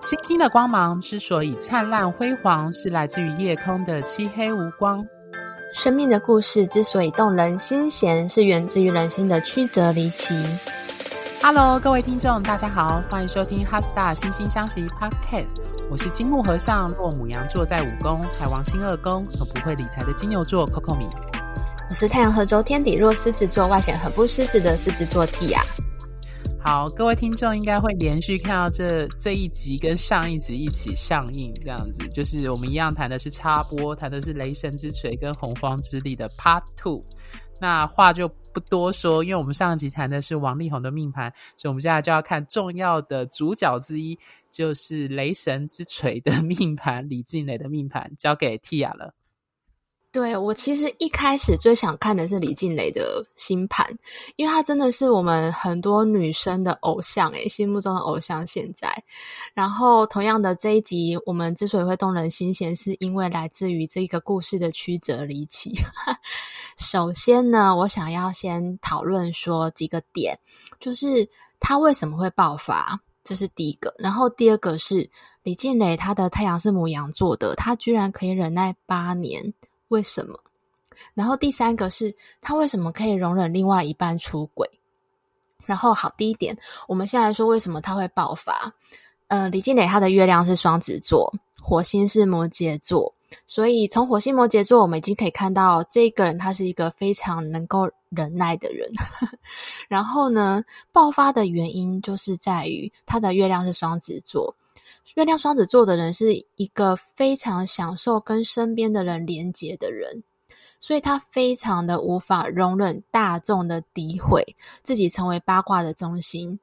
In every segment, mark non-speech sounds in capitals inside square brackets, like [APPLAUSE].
星星的光芒之所以灿烂辉煌，是来自于夜空的漆黑无光；生命的故事之所以动人心弦，是源自于人心的曲折离奇。Hello，各位听众，大家好，欢迎收听《哈 Star 心星相惜》Podcast。我是金木和尚，落母羊座在五宫，海王星二宫，和不会理财的金牛座 Coco 米。我是太阳和周天底若狮子座，外显很不狮子的狮子座 Tia。好，各位听众应该会连续看到这这一集跟上一集一起上映，这样子就是我们一样谈的是插播，谈的是雷神之锤跟洪荒之力的 Part Two。那话就不多说，因为我们上一集谈的是王力宏的命盘，所以我们接下来就要看重要的主角之一，就是雷神之锤的命盘，李静蕾的命盘，交给 Tia 了。对，我其实一开始最想看的是李靓蕾的星盘，因为她真的是我们很多女生的偶像诶，心目中的偶像。现在，然后同样的这一集，我们之所以会动人心弦，是因为来自于这个故事的曲折离奇。[LAUGHS] 首先呢，我想要先讨论说几个点，就是她为什么会爆发，这是第一个。然后第二个是李靓蕾，她的太阳是母羊座的，她居然可以忍耐八年。为什么？然后第三个是他为什么可以容忍另外一半出轨？然后好，第一点，我们先来说为什么他会爆发。呃，李靓蕾她的月亮是双子座，火星是摩羯座，所以从火星摩羯座，我们已经可以看到这个人他是一个非常能够忍耐的人。[LAUGHS] 然后呢，爆发的原因就是在于他的月亮是双子座。月亮双子座的人是一个非常享受跟身边的人连结的人，所以他非常的无法容忍大众的诋毁，自己成为八卦的中心。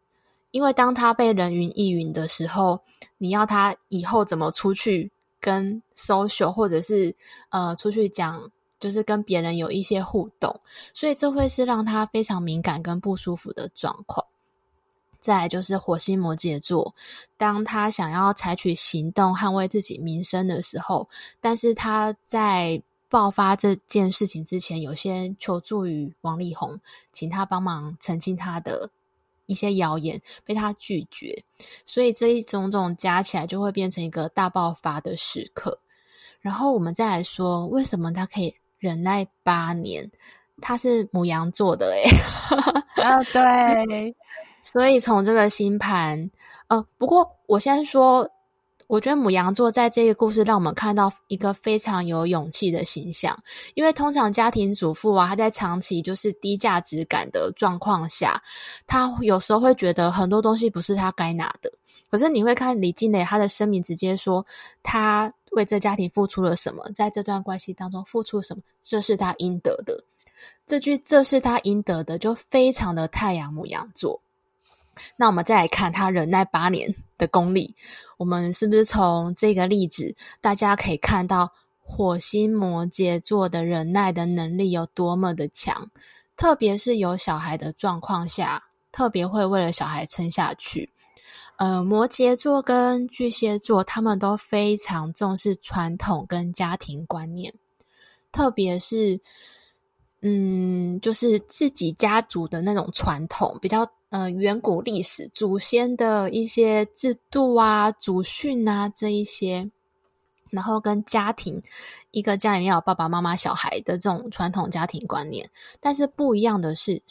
因为当他被人云亦云的时候，你要他以后怎么出去跟 social，或者是呃出去讲，就是跟别人有一些互动，所以这会是让他非常敏感跟不舒服的状况。再来就是火星摩羯座，当他想要采取行动捍卫自己名声的时候，但是他在爆发这件事情之前，有些求助于王力宏，请他帮忙澄清他的一些谣言，被他拒绝，所以这一种种加起来，就会变成一个大爆发的时刻。然后我们再来说，为什么他可以忍耐八年？他是母羊座的，诶 [LAUGHS] 啊，对。所以从这个星盘，呃，不过我先说，我觉得母羊座在这个故事让我们看到一个非常有勇气的形象。因为通常家庭主妇啊，她在长期就是低价值感的状况下，她有时候会觉得很多东西不是她该拿的。可是你会看李静蕾，她的声明直接说，她为这家庭付出了什么，在这段关系当中付出什么，这是她应得的。这句“这是她应得的”就非常的太阳母羊座。那我们再来看他忍耐八年的功力，我们是不是从这个例子，大家可以看到火星摩羯座的忍耐的能力有多么的强？特别是有小孩的状况下，特别会为了小孩撑下去。呃，摩羯座跟巨蟹座，他们都非常重视传统跟家庭观念，特别是，嗯，就是自己家族的那种传统比较。呃，远古历史、祖先的一些制度啊、祖训啊这一些，然后跟家庭，一个家里面有爸爸妈妈、小孩的这种传统家庭观念。但是不一样的是，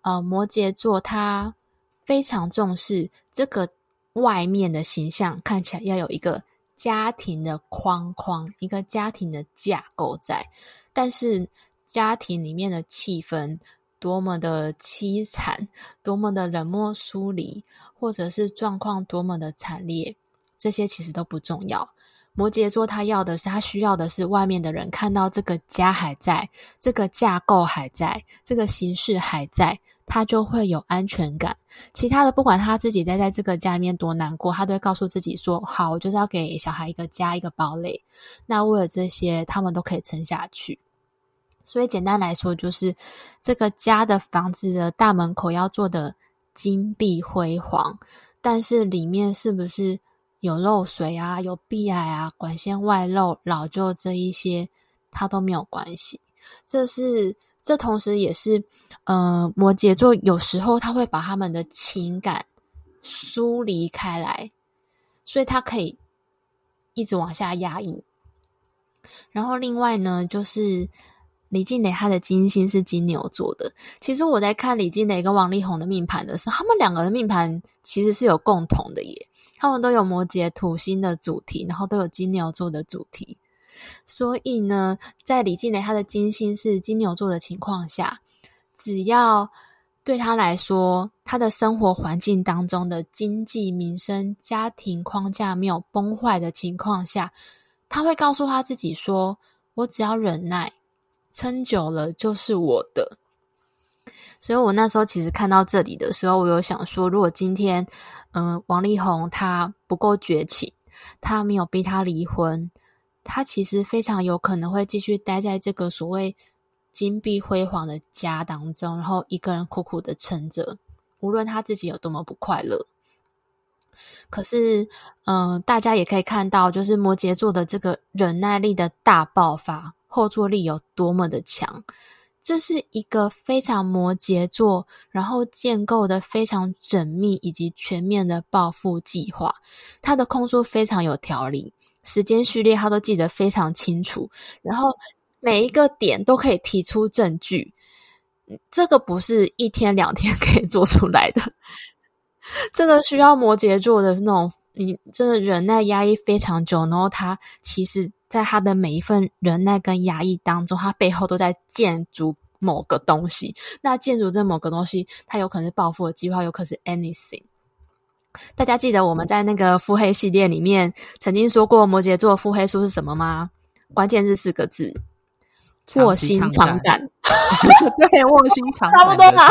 呃，摩羯座他非常重视这个外面的形象，看起来要有一个家庭的框框，一个家庭的架构在，但是家庭里面的气氛。多么的凄惨，多么的冷漠疏离，或者是状况多么的惨烈，这些其实都不重要。摩羯座他要的是，他需要的是外面的人看到这个家还在，这个架构还在，这个形式还在，他就会有安全感。其他的，不管他自己待在这个家里面多难过，他都会告诉自己说：“好，我就是要给小孩一个家，一个堡垒。”那为了这些，他们都可以撑下去。所以简单来说，就是这个家的房子的大门口要做的金碧辉煌，但是里面是不是有漏水啊、有壁癌啊、管线外漏、老旧这一些，它都没有关系。这是这同时也是，呃，摩羯座有时候他会把他们的情感疏离开来，所以他可以一直往下压抑。然后另外呢，就是李静蕾她的金星是金牛座的。其实我在看李静蕾跟王力宏的命盘的时候，他们两个的命盘其实是有共同的耶，他们都有摩羯土星的主题，然后都有金牛座的主题。所以呢，在李静蕾她的金星是金牛座的情况下，只要对她来说，她的生活环境当中的经济、民生、家庭框架没有崩坏的情况下，她会告诉她自己说：“我只要忍耐，撑久了就是我的。”所以，我那时候其实看到这里的时候，我有想说，如果今天，嗯、王力宏他不够绝情，他没有逼他离婚。他其实非常有可能会继续待在这个所谓金碧辉煌的家当中，然后一个人苦苦的撑着，无论他自己有多么不快乐。可是，嗯、大家也可以看到，就是摩羯座的这个忍耐力的大爆发，后坐力有多么的强。这是一个非常摩羯座，然后建构的非常缜密以及全面的报复计划。他的空说非常有条理。时间序列他都记得非常清楚，然后每一个点都可以提出证据，这个不是一天两天可以做出来的，这个需要摩羯座的那种，你真的忍耐压抑非常久，然后他其实在他的每一份忍耐跟压抑当中，他背后都在建筑某个东西，那建筑这某个东西，它有可能是报复的计划，有可能是 anything。大家记得我们在那个腹黑系列里面曾经说过摩羯座腹黑术是什么吗？关键是四个字：卧薪尝胆。[LAUGHS] 对，卧薪尝胆，差不多嘛。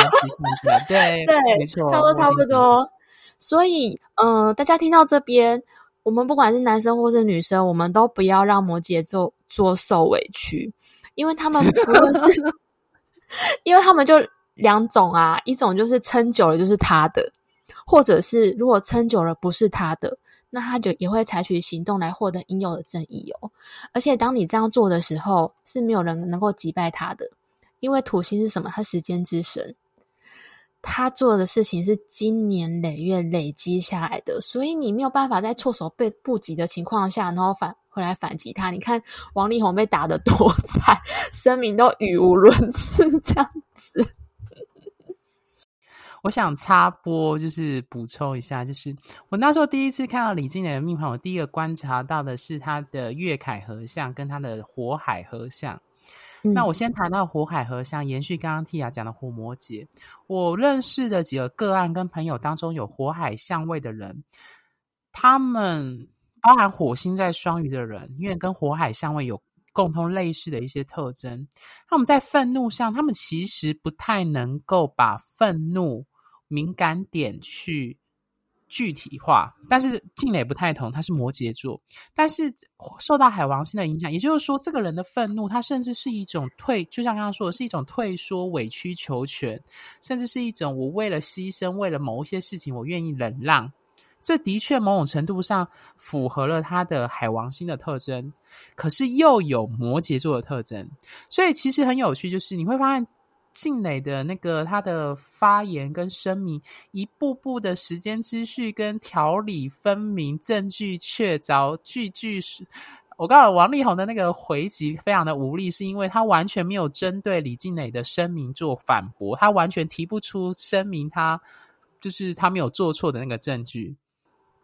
对对，没错，差不多差不多。所以，嗯、呃，大家听到这边，我们不管是男生或是女生，我们都不要让摩羯座做受委屈，因为他们不论是，[LAUGHS] 因为他们就两种啊，一种就是撑久了就是他的。或者是如果撑久了不是他的，那他就也会采取行动来获得应有的正义哦。而且当你这样做的时候，是没有人能够击败他的，因为土星是什么？他时间之神，他做的事情是经年累月累积下来的，所以你没有办法在措手被不及的情况下，然后反回来反击他。你看王力宏被打得多惨，声明都语无伦次，这样子。我想插播，就是补充一下，就是我那时候第一次看到李静蕾的命盘，我第一个观察到的是她的月凯合相跟她的火海合相。嗯、那我先谈到火海合相，延续刚刚 Tia 讲的火摩羯，我认识的几个个案跟朋友当中有火海相位的人，他们包含火星在双鱼的人，因为跟火海相位有共同类似的一些特征。那我们在愤怒上，他们其实不太能够把愤怒。敏感点去具体化，但是静蕾不太同，他是摩羯座，但是受到海王星的影响，也就是说，这个人的愤怒，他甚至是一种退，就像刚刚说的，是一种退缩、委曲求全，甚至是一种我为了牺牲，为了某一些事情，我愿意忍让。这的确某种程度上符合了他的海王星的特征，可是又有摩羯座的特征，所以其实很有趣，就是你会发现。静蕾的那个他的发言跟声明，一步步的时间秩序跟条理分明，证据确凿，句句是。我告诉你，王力宏的那个回击非常的无力，是因为他完全没有针对李静蕾的声明做反驳，他完全提不出声明他就是他没有做错的那个证据。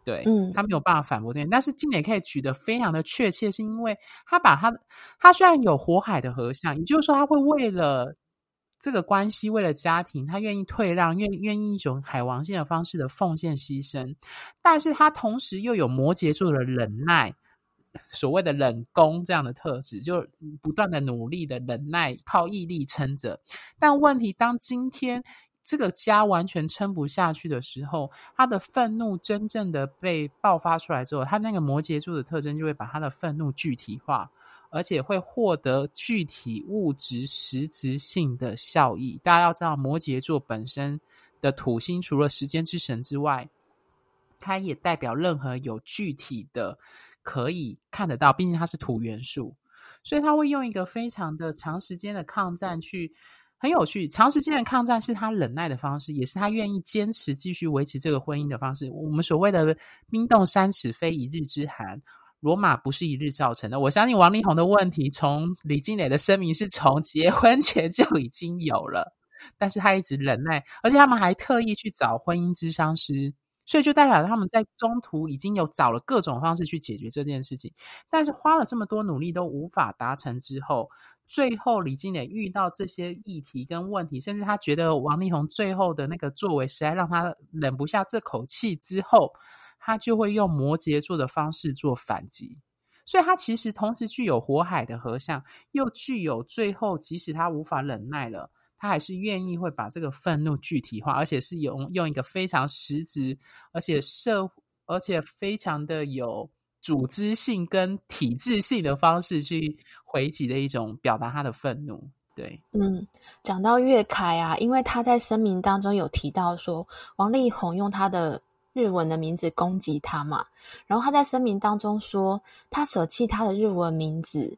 对，嗯，他没有办法反驳这件，但是静蕾可以举得非常的确切，是因为他把他他虽然有火海的合相，也就是说他会为了。这个关系为了家庭，他愿意退让，愿愿意一种海王星的方式的奉献牺牲，但是他同时又有摩羯座的忍耐，所谓的忍功这样的特质，就不断的努力的忍耐，靠毅力撑着。但问题当今天这个家完全撑不下去的时候，他的愤怒真正的被爆发出来之后，他那个摩羯座的特征就会把他的愤怒具体化。而且会获得具体物质实质性的效益。大家要知道，摩羯座本身的土星除了时间之神之外，它也代表任何有具体的可以看得到。毕竟它是土元素，所以它会用一个非常的长时间的抗战去很有趣。长时间的抗战是他忍耐的方式，也是他愿意坚持继续维持这个婚姻的方式。我们所谓的“冰冻三尺，非一日之寒”。罗马不是一日造成的。我相信王力宏的问题，从李靓蕾的声明是从结婚前就已经有了，但是他一直忍耐，而且他们还特意去找婚姻咨商师，所以就代表他们在中途已经有找了各种方式去解决这件事情，但是花了这么多努力都无法达成之后，最后李金蕾遇到这些议题跟问题，甚至他觉得王力宏最后的那个作为实在让他忍不下这口气之后。他就会用摩羯座的方式做反击，所以他其实同时具有火海的合相，又具有最后即使他无法忍耐了，他还是愿意会把这个愤怒具体化，而且是用用一个非常实质，而且社而且非常的有组织性跟体制性的方式去回击的一种表达他的愤怒。对，嗯，讲到乐凯啊，因为他在声明当中有提到说，王力宏用他的。日文的名字攻击他嘛，然后他在声明当中说，他舍弃他的日文名字，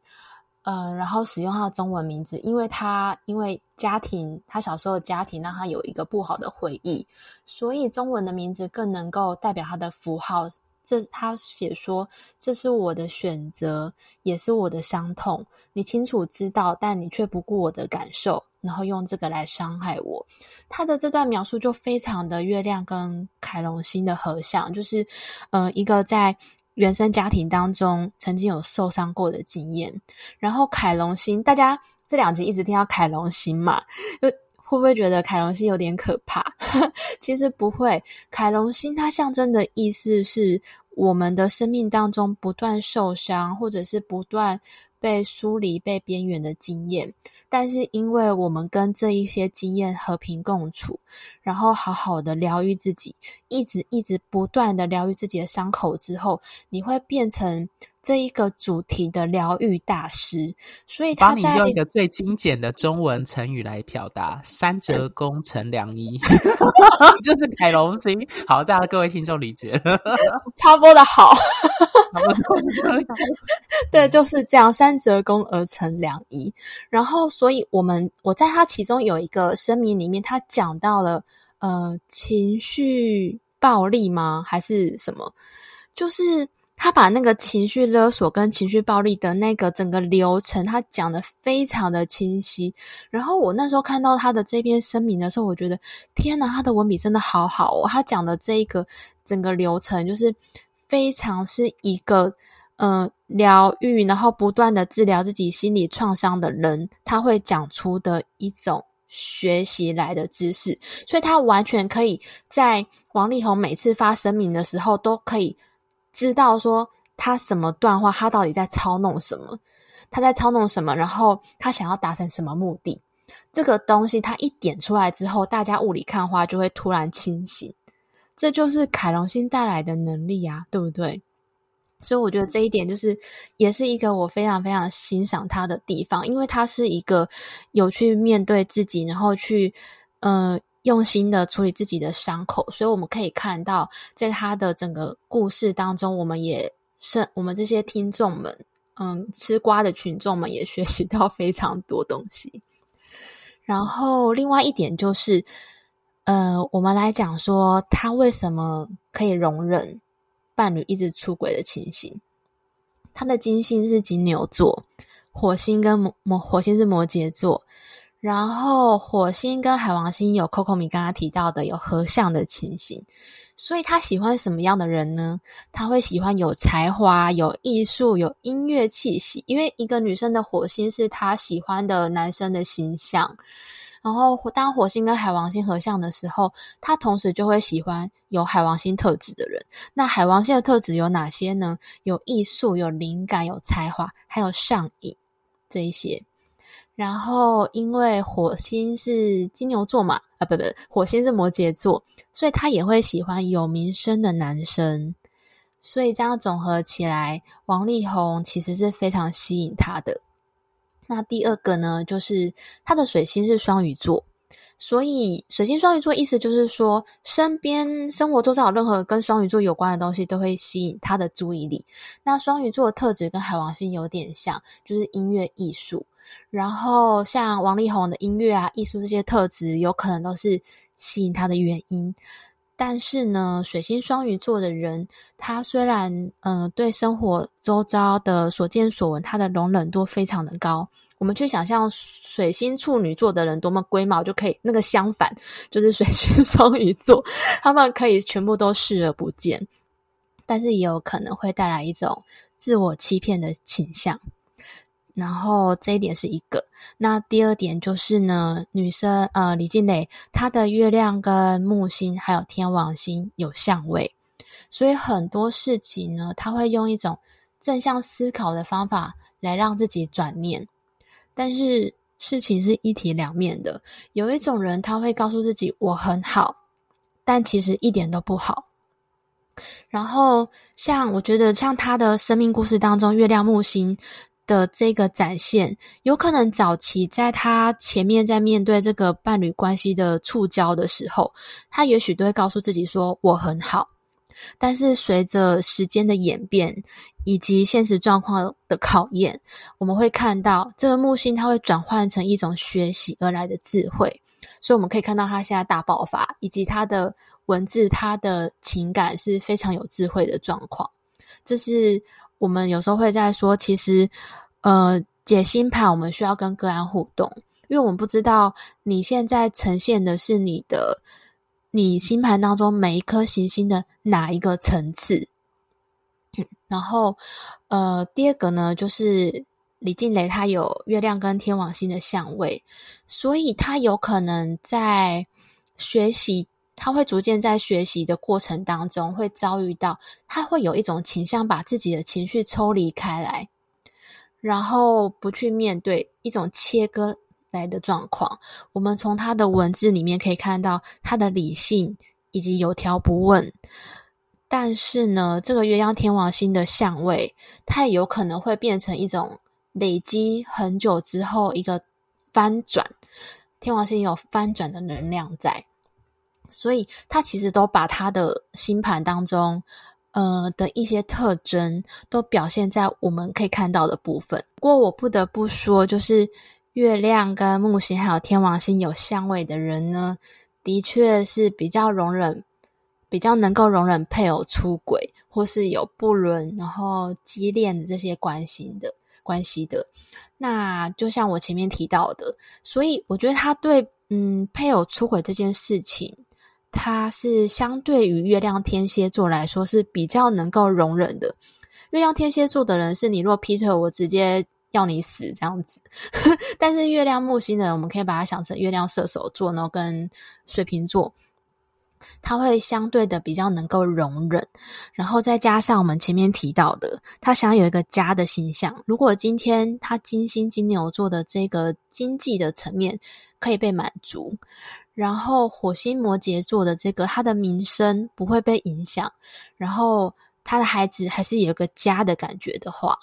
呃，然后使用他的中文名字，因为他因为家庭，他小时候的家庭让他有一个不好的回忆，所以中文的名字更能够代表他的符号。这他写说，这是我的选择，也是我的伤痛。你清楚知道，但你却不顾我的感受，然后用这个来伤害我。他的这段描述就非常的月亮跟凯龙星的合相，就是，呃，一个在原生家庭当中曾经有受伤过的经验。然后凯龙星，大家这两集一直听到凯龙星嘛，就会不会觉得凯龙星有点可怕？[LAUGHS] 其实不会，凯龙星它象征的意思是。我们的生命当中不断受伤，或者是不断被疏离、被边缘的经验，但是因为我们跟这一些经验和平共处，然后好好的疗愈自己，一直一直不断的疗愈自己的伤口之后，你会变成。这一个主题的疗愈大师，所以他在帮你用一个最精简的中文成语来表达“三折肱成良医”，[LAUGHS] 就是凯龙星。好，这样各位听众理解了，[LAUGHS] 插播的好，[LAUGHS] 对，就是这样，三折肱而成良医。然后，所以我们我在他其中有一个声明里面，他讲到了呃情绪暴力吗？还是什么？就是。他把那个情绪勒索跟情绪暴力的那个整个流程，他讲得非常的清晰。然后我那时候看到他的这篇声明的时候，我觉得天哪，他的文笔真的好好哦！他讲的这一个整个流程，就是非常是一个呃疗愈，然后不断的治疗自己心理创伤的人，他会讲出的一种学习来的知识。所以他完全可以在王力宏每次发声明的时候都可以。知道说他什么段话，他到底在操弄什么？他在操弄什么？然后他想要达成什么目的？这个东西他一点出来之后，大家雾里看花就会突然清醒。这就是凯龙星带来的能力啊，对不对？所以我觉得这一点就是也是一个我非常非常欣赏他的地方，因为他是一个有去面对自己，然后去呃。用心的处理自己的伤口，所以我们可以看到，在他的整个故事当中，我们也是我们这些听众们，嗯，吃瓜的群众们也学习到非常多东西。然后，另外一点就是，呃，我们来讲说他为什么可以容忍伴侣一直出轨的情形。他的金星是金牛座，火星跟摩摩火星是摩羯座。然后火星跟海王星有 Coco 米刚刚提到的有合相的情形，所以他喜欢什么样的人呢？他会喜欢有才华、有艺术、有音乐气息，因为一个女生的火星是她喜欢的男生的形象。然后当火星跟海王星合相的时候，他同时就会喜欢有海王星特质的人。那海王星的特质有哪些呢？有艺术、有灵感、有才华，还有上瘾这一些。然后，因为火星是金牛座嘛，啊，不不，火星是摩羯座，所以他也会喜欢有名声的男生。所以这样总合起来，王力宏其实是非常吸引他的。那第二个呢，就是他的水星是双鱼座，所以水星双鱼座意思就是说，身边生活周遭任何跟双鱼座有关的东西，都会吸引他的注意力。那双鱼座的特质跟海王星有点像，就是音乐艺术。然后像王力宏的音乐啊、艺术这些特质，有可能都是吸引他的原因。但是呢，水星双鱼座的人，他虽然嗯、呃、对生活周遭的所见所闻，他的容忍度非常的高。我们去想象水星处女座的人多么龟毛，就可以那个相反，就是水星双鱼座，他们可以全部都视而不见。但是也有可能会带来一种自我欺骗的倾向。然后这一点是一个，那第二点就是呢，女生呃李静蕾她的月亮跟木星还有天王星有相位，所以很多事情呢，她会用一种正向思考的方法来让自己转念。但是事情是一体两面的，有一种人他会告诉自己我很好，但其实一点都不好。然后像我觉得像她的生命故事当中，月亮木星。的这个展现，有可能早期在他前面在面对这个伴侣关系的触礁的时候，他也许都会告诉自己说我很好。但是随着时间的演变以及现实状况的考验，我们会看到这个木星它会转换成一种学习而来的智慧。所以我们可以看到他现在大爆发，以及他的文字、他的情感是非常有智慧的状况。这是我们有时候会在说，其实。呃，解星盘我们需要跟个案互动，因为我们不知道你现在呈现的是你的你星盘当中每一颗行星的哪一个层次。然后，呃，第二个呢，就是李静蕾她有月亮跟天王星的相位，所以她有可能在学习，他会逐渐在学习的过程当中会遭遇到，他会有一种倾向把自己的情绪抽离开来。然后不去面对一种切割来的状况，我们从他的文字里面可以看到他的理性以及有条不紊。但是呢，这个月亮天王星的相位，它也有可能会变成一种累积很久之后一个翻转。天王星有翻转的能量在，所以他其实都把他的星盘当中。呃的一些特征都表现在我们可以看到的部分。不过我不得不说，就是月亮跟木星还有天王星有相位的人呢，的确是比较容忍，比较能够容忍配偶出轨或是有不伦，然后畸恋的这些关系的关系的。那就像我前面提到的，所以我觉得他对嗯配偶出轨这件事情。他是相对于月亮天蝎座来说是比较能够容忍的。月亮天蝎座的人是你若劈腿，我直接要你死这样子。[LAUGHS] 但是月亮木星的人，我们可以把它想成月亮射手座呢，跟水瓶座，他会相对的比较能够容忍。然后再加上我们前面提到的，他想要有一个家的形象。如果今天他金星金牛座的这个经济的层面可以被满足。然后火星摩羯座的这个，他的名声不会被影响，然后他的孩子还是有个家的感觉的话，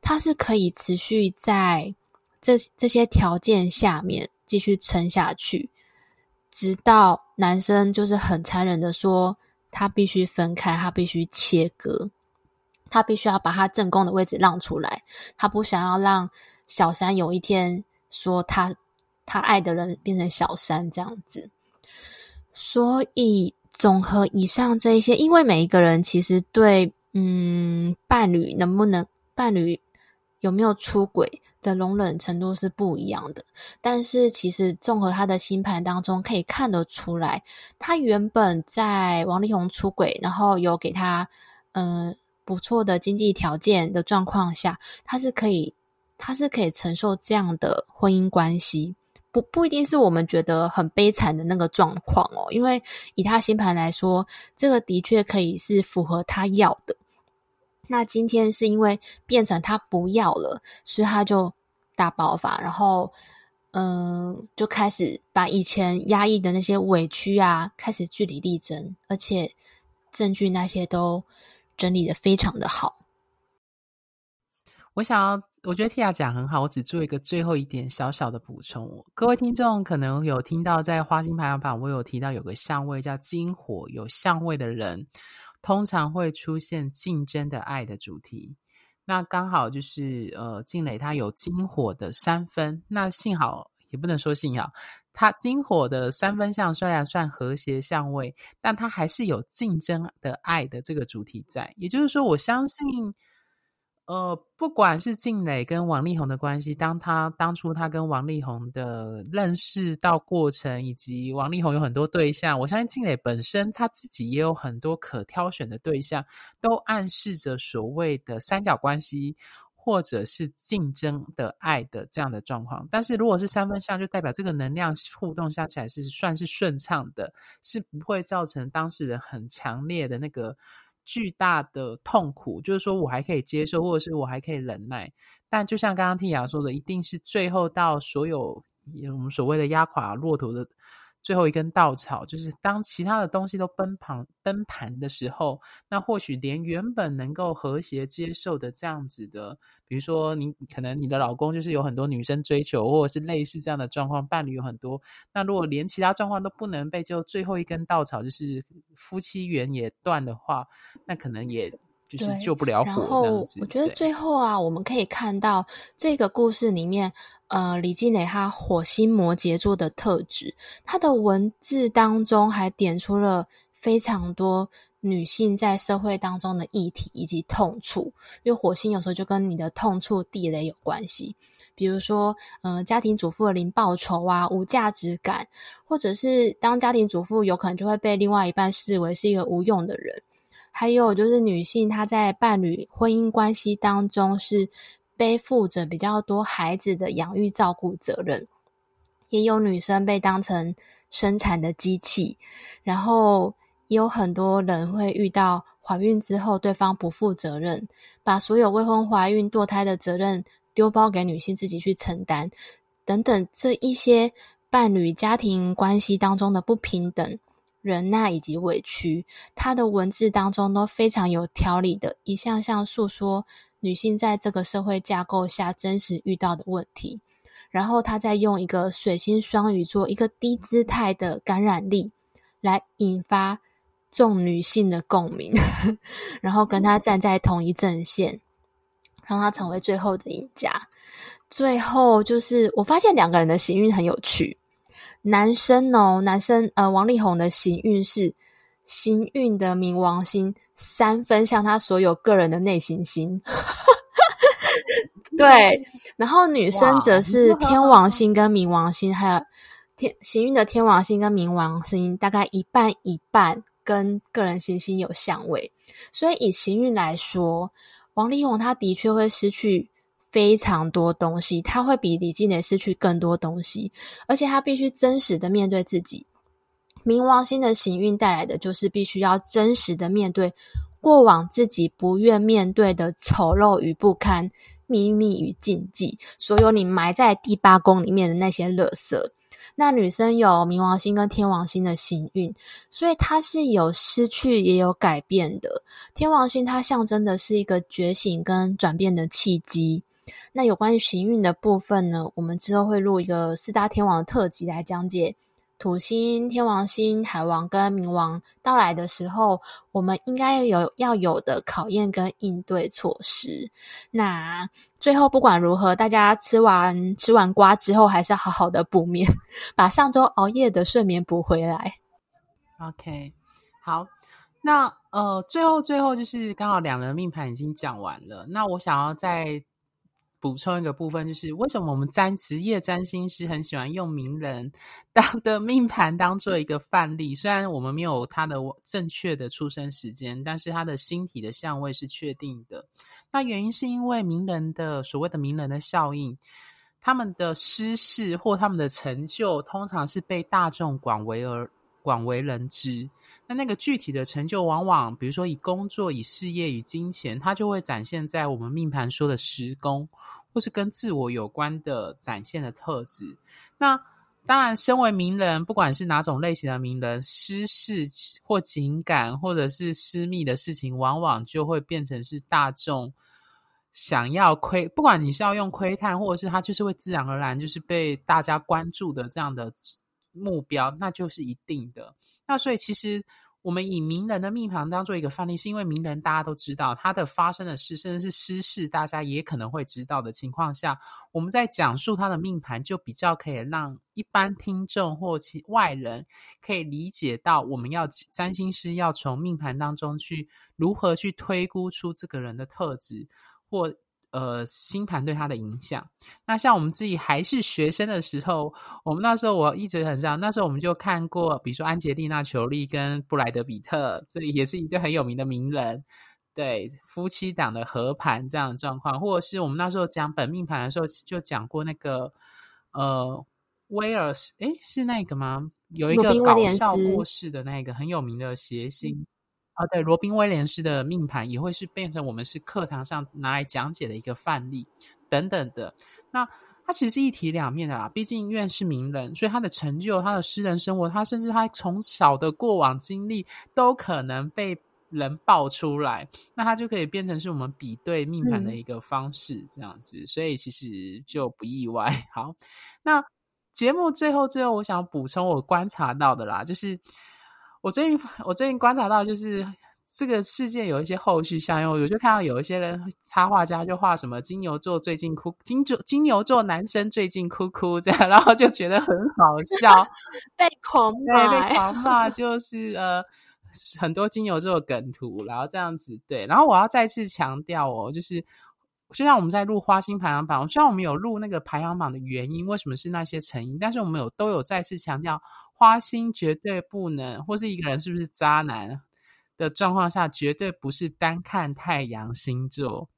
他是可以持续在这这些条件下面继续撑下去，直到男生就是很残忍的说，他必须分开，他必须切割，他必须要把他正宫的位置让出来，他不想要让小三有一天说他。他爱的人变成小三这样子，所以综合以上这一些，因为每一个人其实对嗯伴侣能不能伴侣有没有出轨的容忍程度是不一样的，但是其实综合他的星盘当中可以看得出来，他原本在王力宏出轨，然后有给他嗯、不错的经济条件的状况下，他是可以他是可以承受这样的婚姻关系。不不一定是我们觉得很悲惨的那个状况哦，因为以他星盘来说，这个的确可以是符合他要的。那今天是因为变成他不要了，所以他就大爆发，然后嗯，就开始把以前压抑的那些委屈啊，开始据理力争，而且证据那些都整理的非常的好。我想要，我觉得 Tia 讲很好，我只做一个最后一点小小的补充。各位听众可能有听到，在花心排行榜，我有提到有个相位叫金火，有相位的人通常会出现竞争的爱的主题。那刚好就是呃，静蕾她有金火的三分，那幸好也不能说幸好，她金火的三分相虽然算和谐相位，但她还是有竞争的爱的这个主题在，也就是说，我相信。呃，不管是静蕾跟王力宏的关系，当他当初他跟王力宏的认识到过程，以及王力宏有很多对象，我相信静蕾本身他自己也有很多可挑选的对象，都暗示着所谓的三角关系，或者是竞争的爱的这样的状况。但是如果是三分相，就代表这个能量互动下起来是算是顺畅的，是不会造成当事人很强烈的那个。巨大的痛苦，就是说我还可以接受，或者是我还可以忍耐。但就像刚刚听雅说的，一定是最后到所有我们所谓的压垮骆驼的。最后一根稻草，就是当其他的东西都崩盘崩盘的时候，那或许连原本能够和谐接受的这样子的，比如说你可能你的老公就是有很多女生追求，或者是类似这样的状况，伴侣有很多，那如果连其他状况都不能被救，最后一根稻草就是夫妻缘也断的话，那可能也。就是救不了火。然后我觉得最后啊，我们可以看到这个故事里面，呃，李静蕾她火星摩羯座的特质，他的文字当中还点出了非常多女性在社会当中的议题以及痛处。因为火星有时候就跟你的痛处地雷有关系，比如说，呃，家庭主妇的零报酬啊，无价值感，或者是当家庭主妇有可能就会被另外一半视为是一个无用的人。还有就是女性，她在伴侣婚姻关系当中是背负着比较多孩子的养育照顾责任，也有女生被当成生产的机器，然后也有很多人会遇到怀孕之后对方不负责任，把所有未婚怀孕堕胎的责任丢包给女性自己去承担，等等这一些伴侣家庭关系当中的不平等。忍耐以及委屈，他的文字当中都非常有条理的，一项项诉说女性在这个社会架构下真实遇到的问题。然后他再用一个水星双鱼座一个低姿态的感染力，来引发众女性的共鸣，[LAUGHS] 然后跟他站在同一阵线，让他成为最后的赢家。最后就是我发现两个人的行运很有趣。男生哦，男生呃，王力宏的行运是行运的冥王星三分像他所有个人的内行星，[LAUGHS] 对。然后女生则是天王星跟冥王星，还有天行运的天王星跟冥王星大概一半一半，跟个人行星有相位。所以以行运来说，王力宏他的确会失去。非常多东西，他会比李静蕾失去更多东西，而且他必须真实的面对自己。冥王星的行运带来的就是必须要真实的面对过往自己不愿面对的丑陋与不堪、秘密与禁忌，所有你埋在第八宫里面的那些垃圾。那女生有冥王星跟天王星的行运，所以她是有失去也有改变的。天王星它象征的是一个觉醒跟转变的契机。那有关于行运的部分呢，我们之后会录一个四大天王的特辑来讲解土星、天王星、海王跟冥王到来的时候，我们应该有要有的考验跟应对措施。那最后不管如何，大家吃完吃完瓜之后，还是要好好的补眠，把上周熬夜的睡眠补回来。OK，好，那呃，最后最后就是刚好两人命盘已经讲完了，那我想要再。补充一个部分，就是为什么我们占职业占星师很喜欢用名人 [LAUGHS] 当的命盘当做一个范例。虽然我们没有他的正确的出生时间，但是他的星体的相位是确定的。那原因是因为名人的所谓的名人的效应，他们的失事或他们的成就，通常是被大众广为而广为人知。那那个具体的成就，往往比如说以工作、以事业、与金钱，它就会展现在我们命盘说的时宫。或是跟自我有关的展现的特质。那当然，身为名人，不管是哪种类型的名人，私事或情感，或者是私密的事情，往往就会变成是大众想要窥。不管你是要用窥探，或者是他就是会自然而然就是被大家关注的这样的目标，那就是一定的。那所以其实。我们以名人的命盘当做一个范例，是因为名人大家都知道他的发生的事，甚至是私事，大家也可能会知道的情况下，我们在讲述他的命盘，就比较可以让一般听众或其外人可以理解到，我们要占星师要从命盘当中去如何去推估出这个人的特质或。呃，星盘对他的影响。那像我们自己还是学生的时候，我们那时候我一直很像，那时候我们就看过，比如说安吉丽娜·裘丽跟布莱德·比特，这也是一对很有名的名人，对夫妻档的合盘这样的状况，或者是我们那时候讲本命盘的时候，就讲过那个呃威尔斯，诶，是那个吗？有一个搞笑过世的那个很有名的谐星。啊，对，罗宾威廉斯的命盘也会是变成我们是课堂上拿来讲解的一个范例等等的。那它其实是一体两面的啦，毕竟因为是名人，所以他的成就、他的私人生活，他甚至他从小的过往经历都可能被人爆出来，那他就可以变成是我们比对命盘的一个方式，这样子。嗯、所以其实就不意外。[LAUGHS] 好，那节目最后最后，我想补充我观察到的啦，就是。我最近我最近观察到，就是这个事件有一些后续效应。我就看到有一些人插画家就画什么金牛座最近哭，金牛金牛座男生最近哭哭这样，然后就觉得很好笑，[LAUGHS] 被狂骂，被狂骂，就是呃很多金牛座梗图，然后这样子对。然后我要再次强调哦，就是虽然我们在录花心排行榜，虽然我们有录那个排行榜的原因，为什么是那些成因，但是我们有都有再次强调。花心绝对不能，或是一个人是不是渣男的状况下，绝对不是单看太阳星座，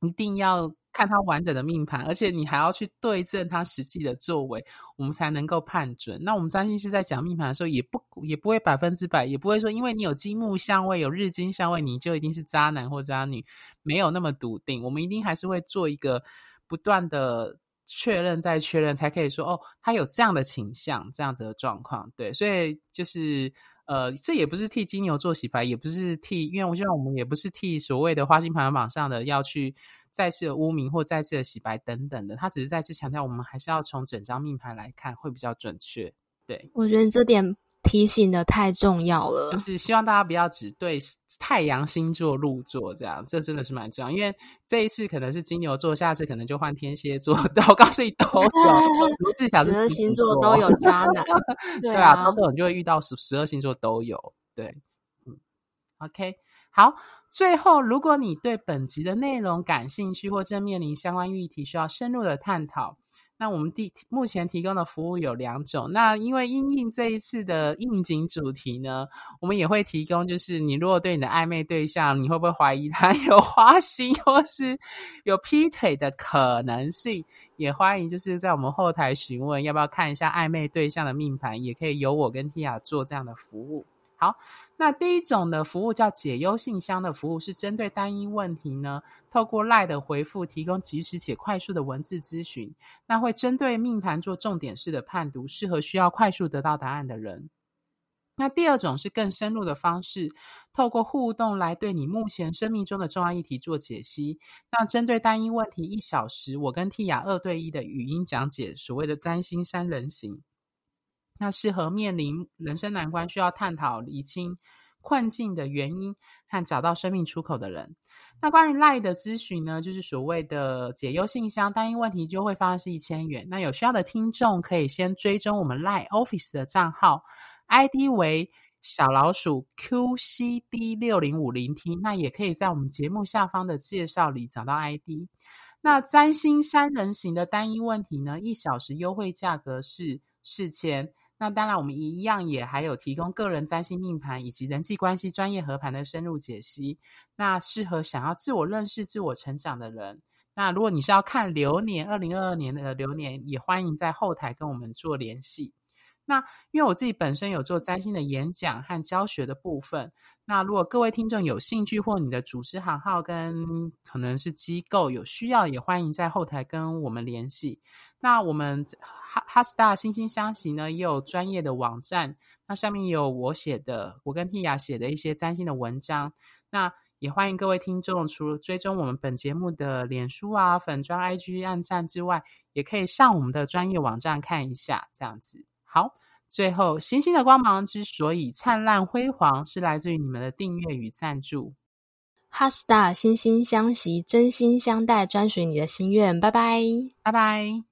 一定要看他完整的命盘，而且你还要去对证他实际的作为，我们才能够判准。那我们占星师在讲命盘的时候，也不也不会百分之百，也不会说因为你有金木相位、有日金相位，你就一定是渣男或渣女，没有那么笃定。我们一定还是会做一个不断的。确认再确认，才可以说哦，他有这样的倾向，这样子的状况，对，所以就是呃，这也不是替金牛座洗白，也不是替，因为我觉得我们也不是替所谓的花心排行榜上的要去再次的污名或再次的洗白等等的，他只是再次强调，我们还是要从整张命盘来看，会比较准确。对，我觉得这点。提醒的太重要了，就是希望大家不要只对太阳星座入座，这样这真的是蛮重要。因为这一次可能是金牛座，下次可能就换天蝎座，都我告诉你都有，[LAUGHS] 至少十二星座都有渣男，[LAUGHS] 对啊，到时候你就会遇到十十二星座都有。对，嗯，OK，好，最后如果你对本集的内容感兴趣，或正面临相关议题需要深入的探讨。那我们第目前提供的服务有两种。那因为因应这一次的应景主题呢，我们也会提供，就是你如果对你的暧昧对象，你会不会怀疑他有花心或是有劈腿的可能性？也欢迎就是在我们后台询问，要不要看一下暧昧对象的命盘，也可以由我跟 Tia 做这样的服务。好。那第一种的服务叫解忧信箱的服务，是针对单一问题呢，透过 lie 的回复提供及时且快速的文字咨询。那会针对命盘做重点式的判读，适合需要快速得到答案的人。那第二种是更深入的方式，透过互动来对你目前生命中的重要议题做解析。那针对单一问题一小时，我跟 Tia 二对一的语音讲解，所谓的占星三人行。那适合面临人生难关、需要探讨厘清困境的原因和找到生命出口的人。那关于 LIE 的咨询呢，就是所谓的解忧信箱，单一问题就会发是一千元。那有需要的听众可以先追踪我们 LIE Office 的账号，ID 为小老鼠 QCD 六零五零 T。那也可以在我们节目下方的介绍里找到 ID。那占星三人行的单一问题呢，一小时优惠价格是四千。那当然，我们一样也还有提供个人占星命盘以及人际关系专业合盘的深入解析。那适合想要自我认识、自我成长的人。那如果你是要看流年，二零二二年的流年，也欢迎在后台跟我们做联系。那因为我自己本身有做占星的演讲和教学的部分。那如果各位听众有兴趣，或你的组织行号跟可能是机构有需要，也欢迎在后台跟我们联系。那我们哈哈 Star 心星相惜呢，也有专业的网站，那上面有我写的，我跟 Tia 写的一些占星的文章。那也欢迎各位听众，除了追踪我们本节目的脸书啊、粉专、IG 按赞之外，也可以上我们的专业网站看一下，这样子。好，最后，星星的光芒之所以灿烂辉煌，是来自于你们的订阅与赞助。哈士达，心心相惜，真心相待，专属你的心愿。拜拜，拜拜。